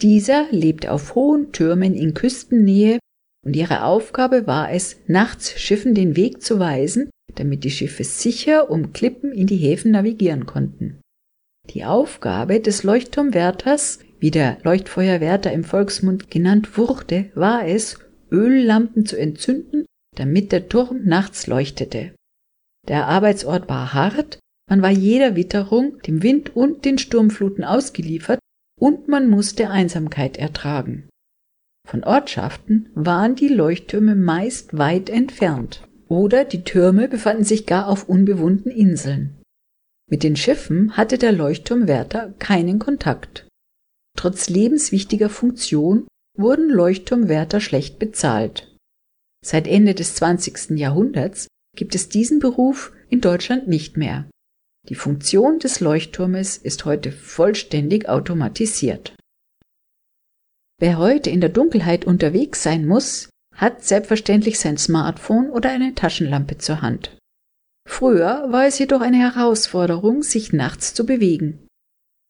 Dieser lebte auf hohen Türmen in Küstennähe und ihre Aufgabe war es, nachts Schiffen den Weg zu weisen, damit die Schiffe sicher um Klippen in die Häfen navigieren konnten. Die Aufgabe des Leuchtturmwärters, wie der Leuchtfeuerwärter im Volksmund genannt wurde, war es, Öllampen zu entzünden, damit der Turm nachts leuchtete. Der Arbeitsort war hart, man war jeder Witterung, dem Wind und den Sturmfluten ausgeliefert und man musste Einsamkeit ertragen. Von Ortschaften waren die Leuchttürme meist weit entfernt oder die Türme befanden sich gar auf unbewohnten Inseln. Mit den Schiffen hatte der Leuchtturmwärter keinen Kontakt. Trotz lebenswichtiger Funktion wurden Leuchtturmwärter schlecht bezahlt. Seit Ende des 20. Jahrhunderts gibt es diesen Beruf in Deutschland nicht mehr. Die Funktion des Leuchtturmes ist heute vollständig automatisiert. Wer heute in der Dunkelheit unterwegs sein muss, hat selbstverständlich sein Smartphone oder eine Taschenlampe zur Hand. Früher war es jedoch eine Herausforderung, sich nachts zu bewegen.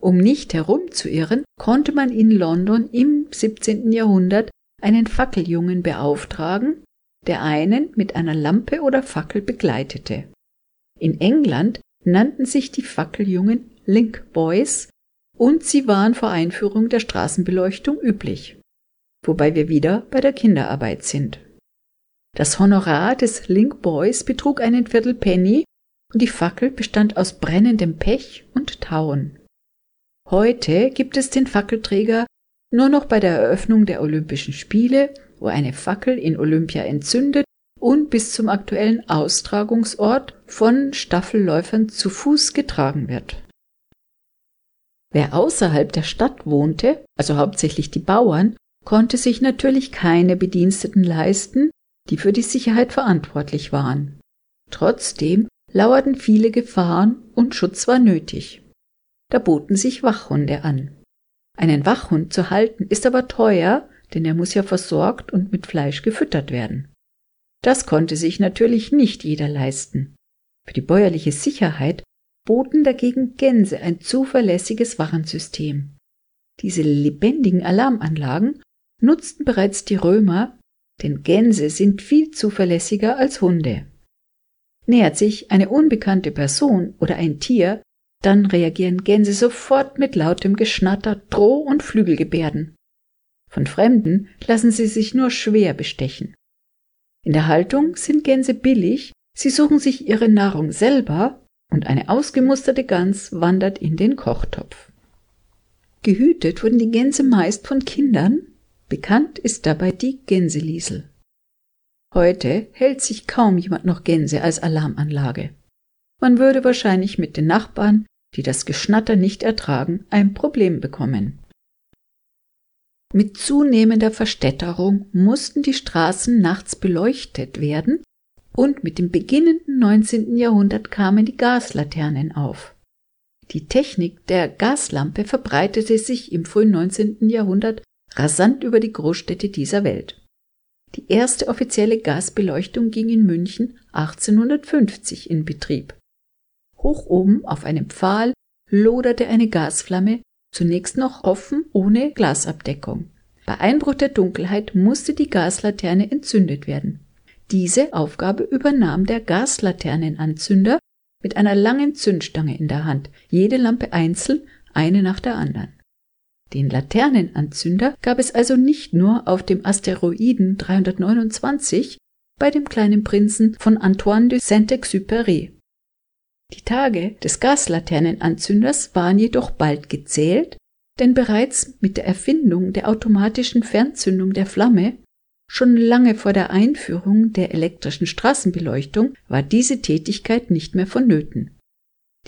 Um nicht herumzuirren, konnte man in London im 17. Jahrhundert einen Fackeljungen beauftragen, der einen mit einer Lampe oder Fackel begleitete. In England nannten sich die Fackeljungen Link Boys und sie waren vor Einführung der Straßenbeleuchtung üblich. Wobei wir wieder bei der Kinderarbeit sind. Das Honorar des Link Boys betrug einen Viertelpenny und die Fackel bestand aus brennendem Pech und Tauen. Heute gibt es den Fackelträger nur noch bei der Eröffnung der Olympischen Spiele, wo eine Fackel in Olympia entzündet und bis zum aktuellen Austragungsort von Staffelläufern zu Fuß getragen wird. Wer außerhalb der Stadt wohnte, also hauptsächlich die Bauern, konnte sich natürlich keine Bediensteten leisten, die für die Sicherheit verantwortlich waren. Trotzdem lauerten viele Gefahren und Schutz war nötig. Da boten sich Wachhunde an. Einen Wachhund zu halten ist aber teuer, denn er muss ja versorgt und mit Fleisch gefüttert werden. Das konnte sich natürlich nicht jeder leisten. Für die bäuerliche Sicherheit boten dagegen Gänse ein zuverlässiges Warnsystem. Diese lebendigen Alarmanlagen nutzten bereits die Römer, denn Gänse sind viel zuverlässiger als Hunde. Nähert sich eine unbekannte Person oder ein Tier, dann reagieren Gänse sofort mit lautem Geschnatter, Droh- und Flügelgebärden. Von Fremden lassen sie sich nur schwer bestechen. In der Haltung sind Gänse billig, sie suchen sich ihre Nahrung selber und eine ausgemusterte Gans wandert in den Kochtopf. Gehütet wurden die Gänse meist von Kindern, bekannt ist dabei die Gänseliesel. Heute hält sich kaum jemand noch Gänse als Alarmanlage. Man würde wahrscheinlich mit den Nachbarn, die das Geschnatter nicht ertragen, ein Problem bekommen. Mit zunehmender Verstädterung mussten die Straßen nachts beleuchtet werden und mit dem beginnenden 19. Jahrhundert kamen die Gaslaternen auf. Die Technik der Gaslampe verbreitete sich im frühen 19. Jahrhundert rasant über die Großstädte dieser Welt. Die erste offizielle Gasbeleuchtung ging in München 1850 in Betrieb. Hoch oben auf einem Pfahl loderte eine Gasflamme, zunächst noch offen ohne Glasabdeckung. Bei Einbruch der Dunkelheit musste die Gaslaterne entzündet werden. Diese Aufgabe übernahm der Gaslaternenanzünder mit einer langen Zündstange in der Hand, jede Lampe einzeln, eine nach der anderen. Den Laternenanzünder gab es also nicht nur auf dem Asteroiden 329 bei dem kleinen Prinzen von Antoine de Saint-Exupéry. Die Tage des Gaslaternenanzünders waren jedoch bald gezählt, denn bereits mit der Erfindung der automatischen Fernzündung der Flamme, schon lange vor der Einführung der elektrischen Straßenbeleuchtung, war diese Tätigkeit nicht mehr vonnöten.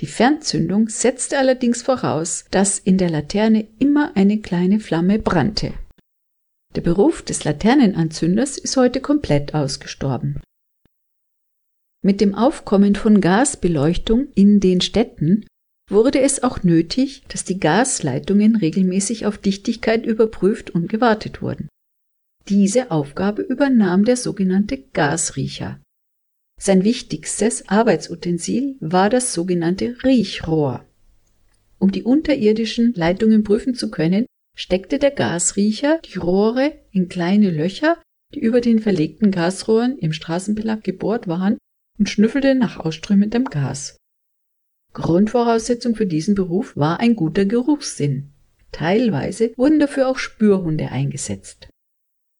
Die Fernzündung setzte allerdings voraus, dass in der Laterne immer eine kleine Flamme brannte. Der Beruf des Laternenanzünders ist heute komplett ausgestorben. Mit dem Aufkommen von Gasbeleuchtung in den Städten wurde es auch nötig, dass die Gasleitungen regelmäßig auf Dichtigkeit überprüft und gewartet wurden. Diese Aufgabe übernahm der sogenannte Gasriecher. Sein wichtigstes Arbeitsutensil war das sogenannte Riechrohr. Um die unterirdischen Leitungen prüfen zu können, steckte der Gasriecher die Rohre in kleine Löcher, die über den verlegten Gasrohren im Straßenbelag gebohrt waren, und schnüffelte nach ausströmendem Gas. Grundvoraussetzung für diesen Beruf war ein guter Geruchssinn. Teilweise wurden dafür auch Spürhunde eingesetzt.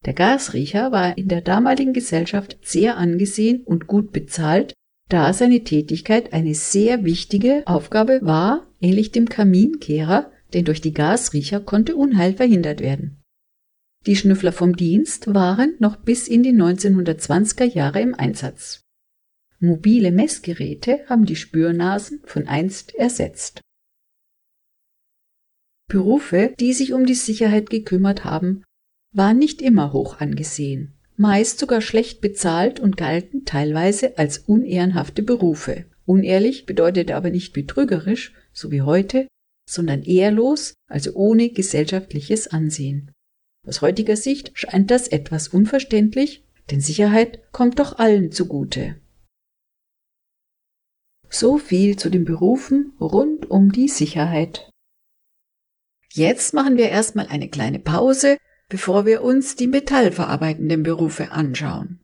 Der Gasriecher war in der damaligen Gesellschaft sehr angesehen und gut bezahlt, da seine Tätigkeit eine sehr wichtige Aufgabe war, ähnlich dem Kaminkehrer, denn durch die Gasriecher konnte Unheil verhindert werden. Die Schnüffler vom Dienst waren noch bis in die 1920er Jahre im Einsatz. Mobile Messgeräte haben die Spürnasen von einst ersetzt. Berufe, die sich um die Sicherheit gekümmert haben, waren nicht immer hoch angesehen, meist sogar schlecht bezahlt und galten teilweise als unehrenhafte Berufe. Unehrlich bedeutete aber nicht betrügerisch, so wie heute, sondern ehrlos, also ohne gesellschaftliches Ansehen. Aus heutiger Sicht scheint das etwas unverständlich, denn Sicherheit kommt doch allen zugute. So viel zu den Berufen rund um die Sicherheit. Jetzt machen wir erstmal eine kleine Pause bevor wir uns die metallverarbeitenden Berufe anschauen.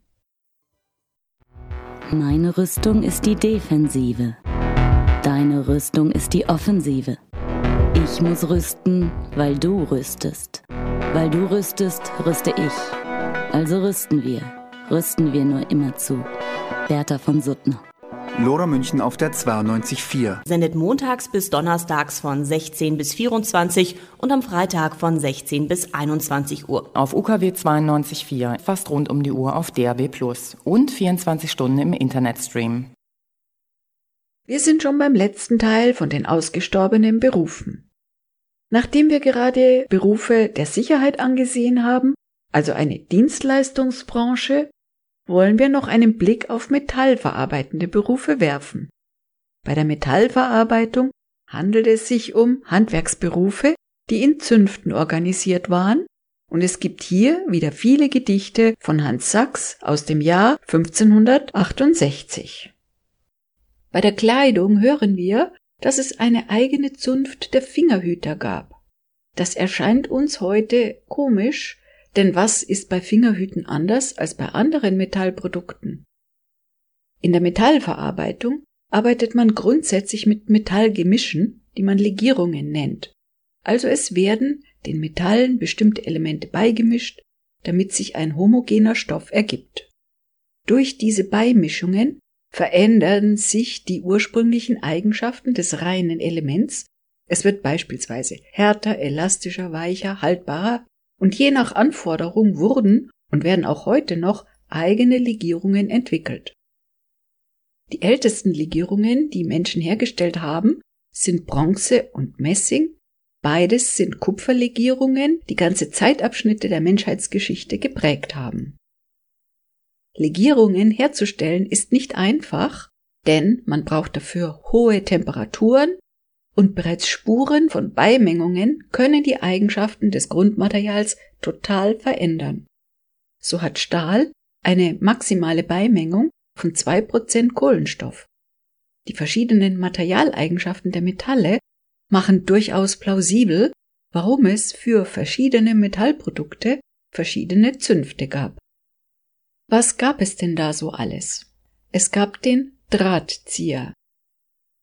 Meine Rüstung ist die Defensive. Deine Rüstung ist die Offensive. Ich muss rüsten, weil du rüstest. Weil du rüstest, rüste ich. Also rüsten wir. Rüsten wir nur immer zu. Bertha von Suttner. Lora München auf der 92.4. Sendet montags bis donnerstags von 16 bis 24 und am Freitag von 16 bis 21 Uhr. Auf UKW 92.4, fast rund um die Uhr auf DAB Plus und 24 Stunden im Internetstream. Wir sind schon beim letzten Teil von den ausgestorbenen Berufen. Nachdem wir gerade Berufe der Sicherheit angesehen haben, also eine Dienstleistungsbranche, wollen wir noch einen Blick auf metallverarbeitende Berufe werfen. Bei der Metallverarbeitung handelt es sich um Handwerksberufe, die in Zünften organisiert waren, und es gibt hier wieder viele Gedichte von Hans Sachs aus dem Jahr 1568. Bei der Kleidung hören wir, dass es eine eigene Zunft der Fingerhüter gab. Das erscheint uns heute komisch, denn was ist bei Fingerhüten anders als bei anderen Metallprodukten? In der Metallverarbeitung arbeitet man grundsätzlich mit Metallgemischen, die man Legierungen nennt. Also es werden den Metallen bestimmte Elemente beigemischt, damit sich ein homogener Stoff ergibt. Durch diese Beimischungen verändern sich die ursprünglichen Eigenschaften des reinen Elements. Es wird beispielsweise härter, elastischer, weicher, haltbarer und je nach Anforderung wurden und werden auch heute noch eigene Legierungen entwickelt. Die ältesten Legierungen, die Menschen hergestellt haben, sind Bronze und Messing. Beides sind Kupferlegierungen, die ganze Zeitabschnitte der Menschheitsgeschichte geprägt haben. Legierungen herzustellen ist nicht einfach, denn man braucht dafür hohe Temperaturen, und bereits Spuren von Beimengungen können die Eigenschaften des Grundmaterials total verändern. So hat Stahl eine maximale Beimengung von 2% Kohlenstoff. Die verschiedenen Materialeigenschaften der Metalle machen durchaus plausibel, warum es für verschiedene Metallprodukte verschiedene Zünfte gab. Was gab es denn da so alles? Es gab den Drahtzieher.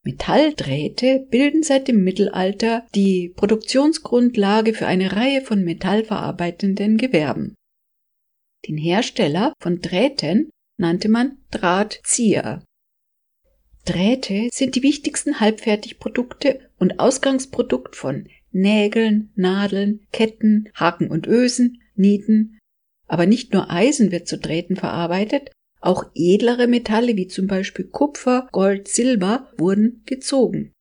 Metalldrähte bilden seit dem Mittelalter die Produktionsgrundlage für eine Reihe von metallverarbeitenden Gewerben. Den Hersteller von Drähten nannte man Drahtzieher. Drähte sind die wichtigsten Halbfertigprodukte und Ausgangsprodukt von Nägeln, Nadeln, Ketten, Haken und Ösen, Nieten. Aber nicht nur Eisen wird zu Drähten verarbeitet, auch edlere Metalle wie zum Beispiel Kupfer, Gold, Silber wurden gezogen.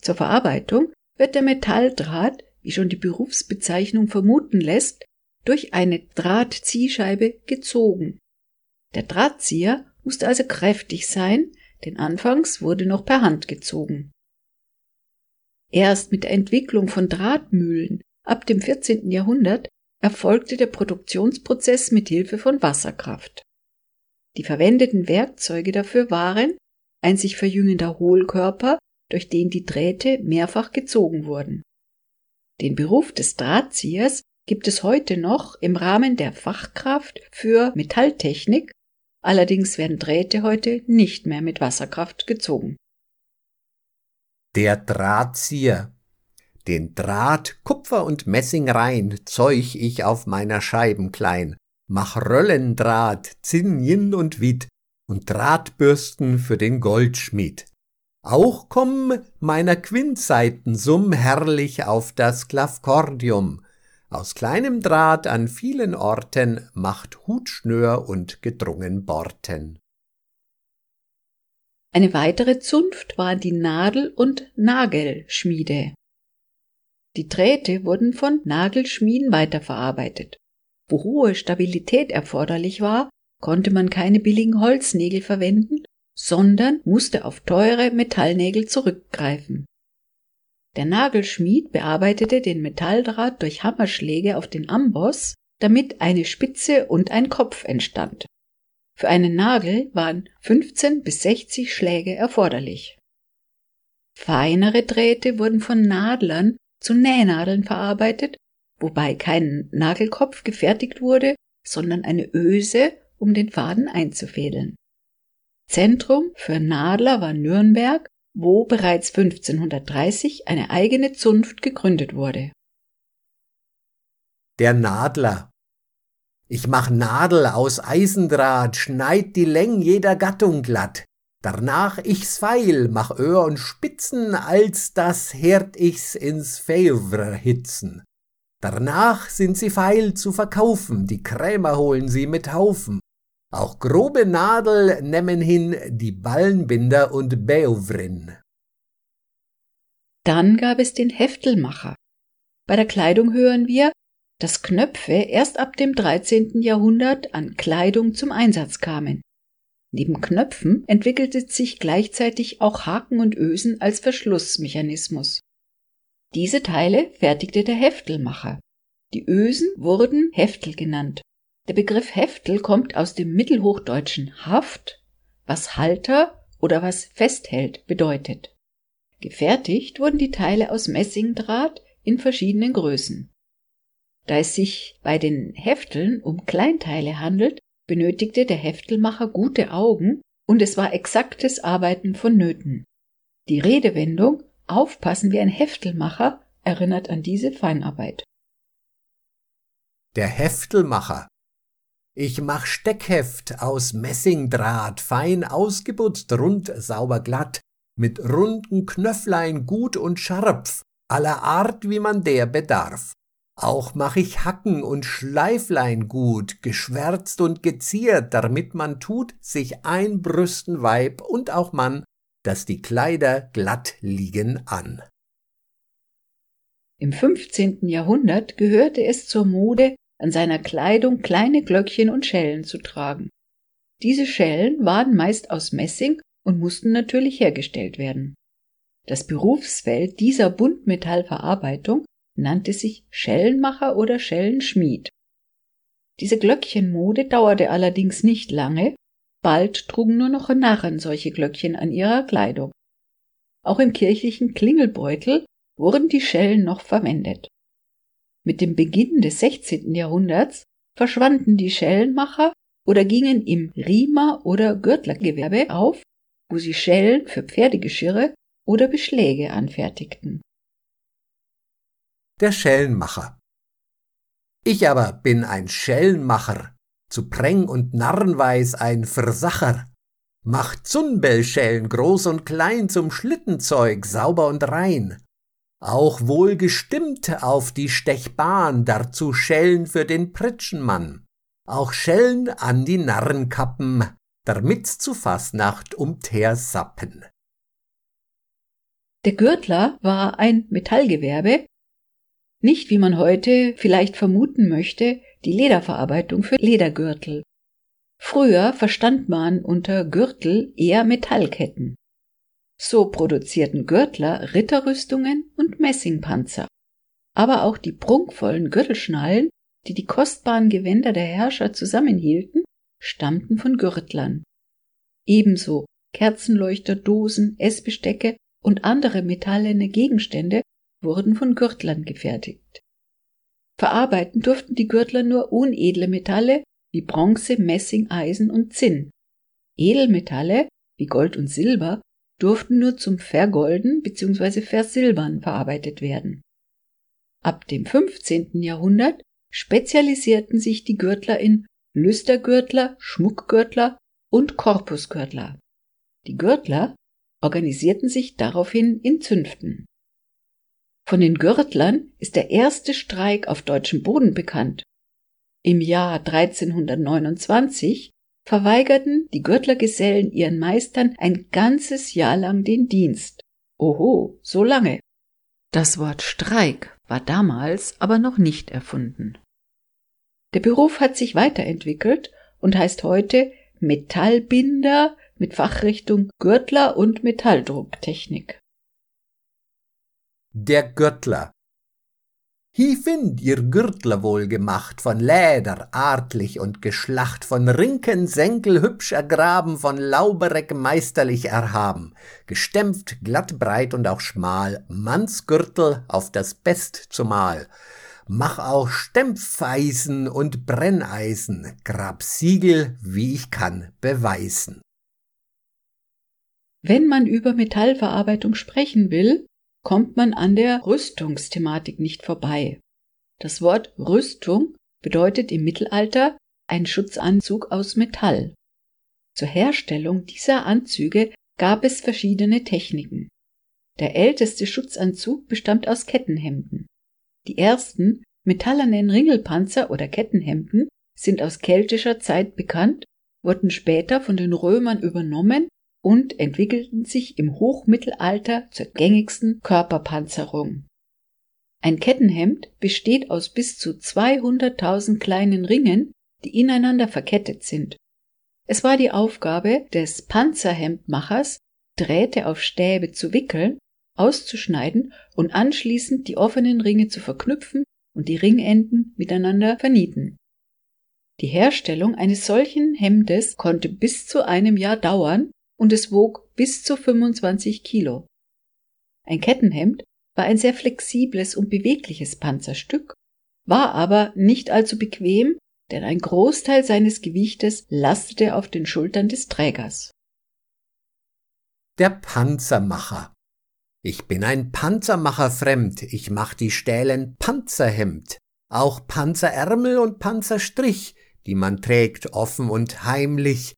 Zur Verarbeitung wird der Metalldraht, wie schon die Berufsbezeichnung vermuten lässt, durch eine Drahtziehscheibe gezogen. Der Drahtzieher musste also kräftig sein, denn anfangs wurde noch per Hand gezogen. Erst mit der Entwicklung von Drahtmühlen ab dem 14. Jahrhundert erfolgte der Produktionsprozess mit Hilfe von Wasserkraft. Die verwendeten Werkzeuge dafür waren ein sich verjüngender Hohlkörper, durch den die Drähte mehrfach gezogen wurden. Den Beruf des Drahtziehers gibt es heute noch im Rahmen der Fachkraft für Metalltechnik, allerdings werden Drähte heute nicht mehr mit Wasserkraft gezogen. Der Drahtzieher. Den Draht, Kupfer und Messing rein zeug ich auf meiner Scheiben klein, mach Röllendraht, Zinn, Yin und Wit und Drahtbürsten für den Goldschmied. Auch komm meiner Quintseiten summ herrlich auf das Klavkordium, aus kleinem Draht an vielen Orten macht Hutschnür und gedrungen Borten. Eine weitere Zunft war die Nadel- und Nagelschmiede. Die Drähte wurden von Nagelschmieden weiterverarbeitet. Wo hohe Stabilität erforderlich war, konnte man keine billigen Holznägel verwenden, sondern musste auf teure Metallnägel zurückgreifen. Der Nagelschmied bearbeitete den Metalldraht durch Hammerschläge auf den Amboss, damit eine Spitze und ein Kopf entstand. Für einen Nagel waren 15 bis 60 Schläge erforderlich. Feinere Drähte wurden von Nadlern zu Nähnadeln verarbeitet, wobei kein Nagelkopf gefertigt wurde, sondern eine Öse, um den Faden einzufädeln. Zentrum für Nadler war Nürnberg wo bereits 1530 eine eigene Zunft gegründet wurde. Der Nadler. Ich mach Nadel aus Eisendraht, schneid die Läng jeder Gattung glatt. Darnach ich's feil, mach Öhr und Spitzen, als das herd ich's ins Fevre hitzen. Darnach sind sie feil zu verkaufen, die Krämer holen sie mit Haufen. Auch grobe Nadel nemmen hin die Ballenbinder und Beuvrin. Dann gab es den Heftelmacher. Bei der Kleidung hören wir, dass Knöpfe erst ab dem 13. Jahrhundert an Kleidung zum Einsatz kamen. Neben Knöpfen entwickelte sich gleichzeitig auch Haken und Ösen als Verschlussmechanismus. Diese Teile fertigte der Heftelmacher. Die Ösen wurden Heftel genannt. Der Begriff Heftel kommt aus dem mittelhochdeutschen Haft, was Halter oder was festhält bedeutet. Gefertigt wurden die Teile aus Messingdraht in verschiedenen Größen. Da es sich bei den Hefteln um Kleinteile handelt, benötigte der Heftelmacher gute Augen und es war exaktes Arbeiten vonnöten. Die Redewendung Aufpassen wie ein Heftelmacher erinnert an diese Feinarbeit. Der Heftelmacher ich mach Steckheft aus Messingdraht, fein ausgeputzt, rund, sauber glatt, mit runden Knöfflein gut und scharf, aller Art, wie man der bedarf. Auch mach ich Hacken und Schleiflein gut, geschwärzt und geziert, damit man tut, sich einbrüsten Weib und auch Mann, dass die Kleider glatt liegen an. Im 15. Jahrhundert gehörte es zur Mode, an seiner Kleidung kleine Glöckchen und Schellen zu tragen. Diese Schellen waren meist aus Messing und mussten natürlich hergestellt werden. Das Berufsfeld dieser Buntmetallverarbeitung nannte sich Schellenmacher oder Schellenschmied. Diese Glöckchenmode dauerte allerdings nicht lange, bald trugen nur noch Narren solche Glöckchen an ihrer Kleidung. Auch im kirchlichen Klingelbeutel wurden die Schellen noch verwendet. Mit dem Beginn des 16. Jahrhunderts verschwanden die Schellenmacher oder gingen im Riemer- oder Gürtlergewerbe auf, wo sie Schellen für Pferdegeschirre oder Beschläge anfertigten. Der Schellenmacher Ich aber bin ein Schellenmacher, zu Präng und Narrenweis ein Versacher, macht Zunbellschellen groß und klein zum Schlittenzeug sauber und rein, auch wohl gestimmt auf die Stechbahn, dazu Schellen für den Pritschenmann, auch Schellen an die Narrenkappen, damit zu Fasnacht umter sappen. Der Gürtler war ein Metallgewerbe, nicht wie man heute vielleicht vermuten möchte, die Lederverarbeitung für Ledergürtel. Früher verstand man unter Gürtel eher Metallketten. So produzierten Gürtler Ritterrüstungen und Messingpanzer. Aber auch die prunkvollen Gürtelschnallen, die die kostbaren Gewänder der Herrscher zusammenhielten, stammten von Gürtlern. Ebenso Kerzenleuchter, Dosen, Essbestecke und andere metallene Gegenstände wurden von Gürtlern gefertigt. Verarbeiten durften die Gürtler nur unedle Metalle wie Bronze, Messing, Eisen und Zinn. Edelmetalle wie Gold und Silber durften nur zum Vergolden bzw. Versilbern verarbeitet werden. Ab dem 15. Jahrhundert spezialisierten sich die Gürtler in Lüstergürtler, Schmuckgürtler und Korpusgürtler. Die Gürtler organisierten sich daraufhin in Zünften. Von den Gürtlern ist der erste Streik auf deutschem Boden bekannt. Im Jahr 1329 verweigerten die Gürtlergesellen ihren Meistern ein ganzes Jahr lang den Dienst. Oho, so lange. Das Wort Streik war damals aber noch nicht erfunden. Der Beruf hat sich weiterentwickelt und heißt heute Metallbinder mit Fachrichtung Gürtler und Metalldrucktechnik. Der Gürtler Hi find ihr Gürtler wohl gemacht, von Läder, artlich und geschlacht, von Rinken, Senkel hübsch ergraben, von Laubereck meisterlich erhaben, gestempft, glatt, breit und auch schmal, Mannsgürtel auf das Best zumal. Mach auch Stempfeisen und Brenneisen, grab Siegel, wie ich kann, beweisen. Wenn man über Metallverarbeitung sprechen will, kommt man an der Rüstungsthematik nicht vorbei. Das Wort Rüstung bedeutet im Mittelalter ein Schutzanzug aus Metall. Zur Herstellung dieser Anzüge gab es verschiedene Techniken. Der älteste Schutzanzug bestand aus Kettenhemden. Die ersten metallernen Ringelpanzer oder Kettenhemden sind aus keltischer Zeit bekannt, wurden später von den Römern übernommen und entwickelten sich im Hochmittelalter zur gängigsten Körperpanzerung. Ein Kettenhemd besteht aus bis zu 200.000 kleinen Ringen, die ineinander verkettet sind. Es war die Aufgabe des Panzerhemdmachers, Drähte auf Stäbe zu wickeln, auszuschneiden und anschließend die offenen Ringe zu verknüpfen und die Ringenden miteinander vernieten. Die Herstellung eines solchen Hemdes konnte bis zu einem Jahr dauern und es wog bis zu 25 Kilo. Ein Kettenhemd war ein sehr flexibles und bewegliches Panzerstück, war aber nicht allzu bequem, denn ein Großteil seines Gewichtes lastete auf den Schultern des Trägers. Der Panzermacher Ich bin ein Panzermacher fremd, ich mach die Stählen Panzerhemd, auch Panzerärmel und Panzerstrich, die man trägt offen und heimlich,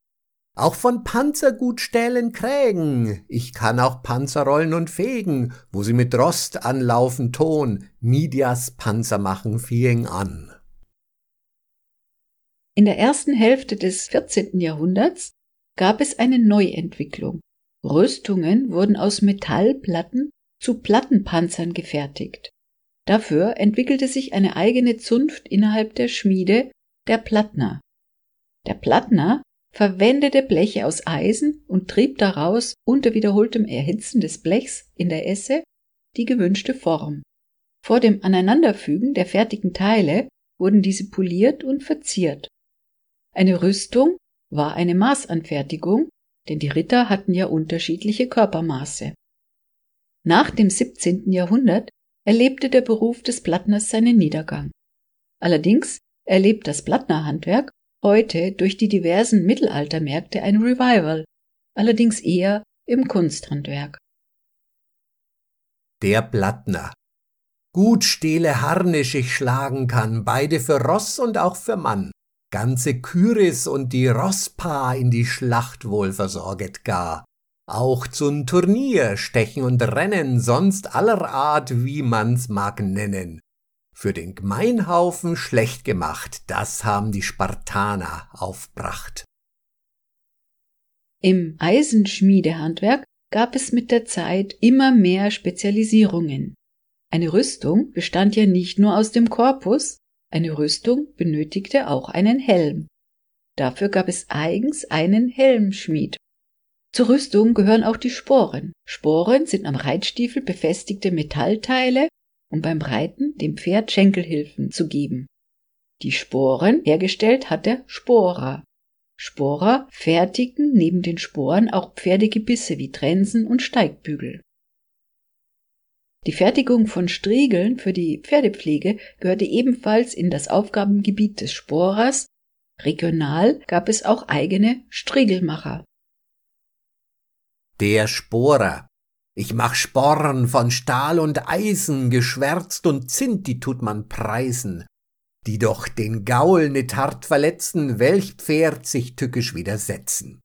auch von Panzergut stählen Krägen, ich kann auch Panzer rollen und fegen, wo sie mit Rost anlaufen Ton, Midias Panzer machen fieng an. In der ersten Hälfte des 14. Jahrhunderts gab es eine Neuentwicklung. Rüstungen wurden aus Metallplatten zu Plattenpanzern gefertigt. Dafür entwickelte sich eine eigene Zunft innerhalb der Schmiede, der Plattner. Der Plattner verwendete Bleche aus Eisen und trieb daraus unter wiederholtem Erhitzen des Blechs in der Esse die gewünschte Form. Vor dem Aneinanderfügen der fertigen Teile wurden diese poliert und verziert. Eine Rüstung war eine Maßanfertigung, denn die Ritter hatten ja unterschiedliche Körpermaße. Nach dem 17. Jahrhundert erlebte der Beruf des Plattners seinen Niedergang. Allerdings erlebt das Plattnerhandwerk heute durch die diversen Mittelaltermärkte ein Revival, allerdings eher im Kunsthandwerk. Der Plattner. Gut stehle Harnisch ich schlagen kann, beide für Ross und auch für Mann. Ganze Kyris und die Rosspaar in die Schlacht wohl versorget gar. Auch zum Turnier stechen und rennen, sonst aller Art, wie man's mag nennen. Für den Gemeinhaufen schlecht gemacht, das haben die Spartaner aufbracht. Im Eisenschmiedehandwerk gab es mit der Zeit immer mehr Spezialisierungen. Eine Rüstung bestand ja nicht nur aus dem Korpus, eine Rüstung benötigte auch einen Helm. Dafür gab es eigens einen Helmschmied. Zur Rüstung gehören auch die Sporen. Sporen sind am Reitstiefel befestigte Metallteile, um beim Reiten dem Pferd Schenkelhilfen zu geben. Die Sporen hergestellt hat der Sporer. Sporer fertigen neben den Sporen auch Pferdegebisse wie Trensen und Steigbügel. Die Fertigung von Striegeln für die Pferdepflege gehörte ebenfalls in das Aufgabengebiet des Sporers. Regional gab es auch eigene Striegelmacher. Der Sporer. Ich mach Sporn von Stahl und Eisen, geschwärzt und Zint, die tut man preisen. Die doch den Gaul nit hart verletzen, welch Pferd sich tückisch widersetzen.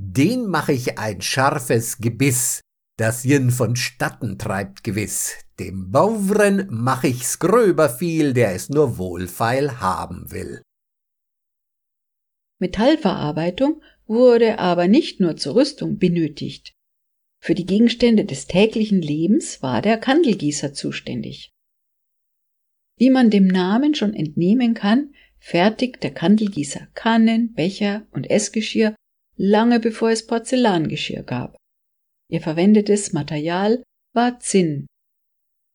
Den mach ich ein scharfes Gebiss, das jen vonstatten treibt gewiss. Dem Bauvren mach ich's gröber viel, der es nur wohlfeil haben will. Metallverarbeitung wurde aber nicht nur zur Rüstung benötigt. Für die Gegenstände des täglichen Lebens war der Kandelgießer zuständig. Wie man dem Namen schon entnehmen kann, fertigt der Kandelgießer Kannen, Becher und Essgeschirr lange bevor es Porzellangeschirr gab. Ihr verwendetes Material war Zinn.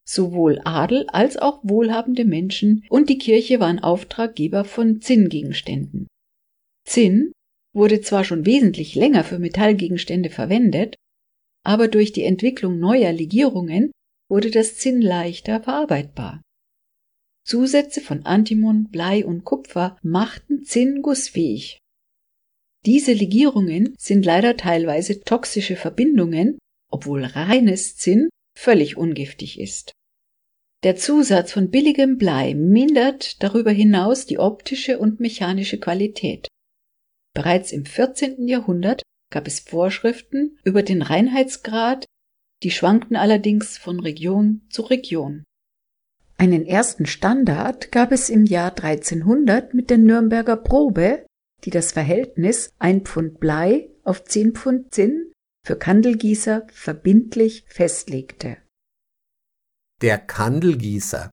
Sowohl Adel als auch wohlhabende Menschen und die Kirche waren Auftraggeber von Zinngegenständen. Zinn wurde zwar schon wesentlich länger für Metallgegenstände verwendet, aber durch die Entwicklung neuer Legierungen wurde das Zinn leichter verarbeitbar. Zusätze von Antimon, Blei und Kupfer machten Zinn gussfähig. Diese Legierungen sind leider teilweise toxische Verbindungen, obwohl reines Zinn völlig ungiftig ist. Der Zusatz von billigem Blei mindert darüber hinaus die optische und mechanische Qualität. Bereits im 14. Jahrhundert gab es Vorschriften über den Reinheitsgrad, die schwankten allerdings von Region zu Region. Einen ersten Standard gab es im Jahr 1300 mit der Nürnberger Probe, die das Verhältnis ein Pfund Blei auf zehn Pfund Zinn für Kandelgießer verbindlich festlegte. Der Kandelgießer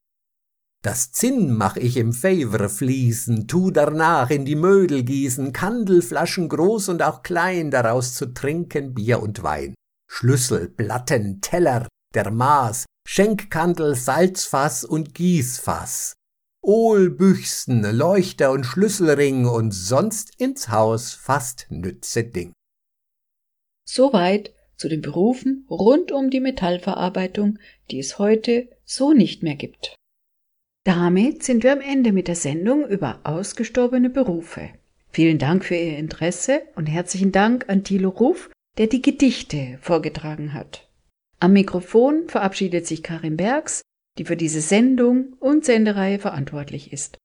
das Zinn mach ich im Favre fließen, tu darnach in die Mödel gießen, Kandelflaschen groß und auch klein, daraus zu trinken Bier und Wein. Schlüssel, Platten, Teller, der Maß, Schenkkandel, Salzfass und Gießfass. Ohlbüchsen, Leuchter und Schlüsselring und sonst ins Haus fast nütze Ding. Soweit zu den Berufen rund um die Metallverarbeitung, die es heute so nicht mehr gibt. Damit sind wir am Ende mit der Sendung über ausgestorbene Berufe. Vielen Dank für Ihr Interesse und herzlichen Dank an Thilo Ruf, der die Gedichte vorgetragen hat. Am Mikrofon verabschiedet sich Karin Bergs, die für diese Sendung und Sendereihe verantwortlich ist.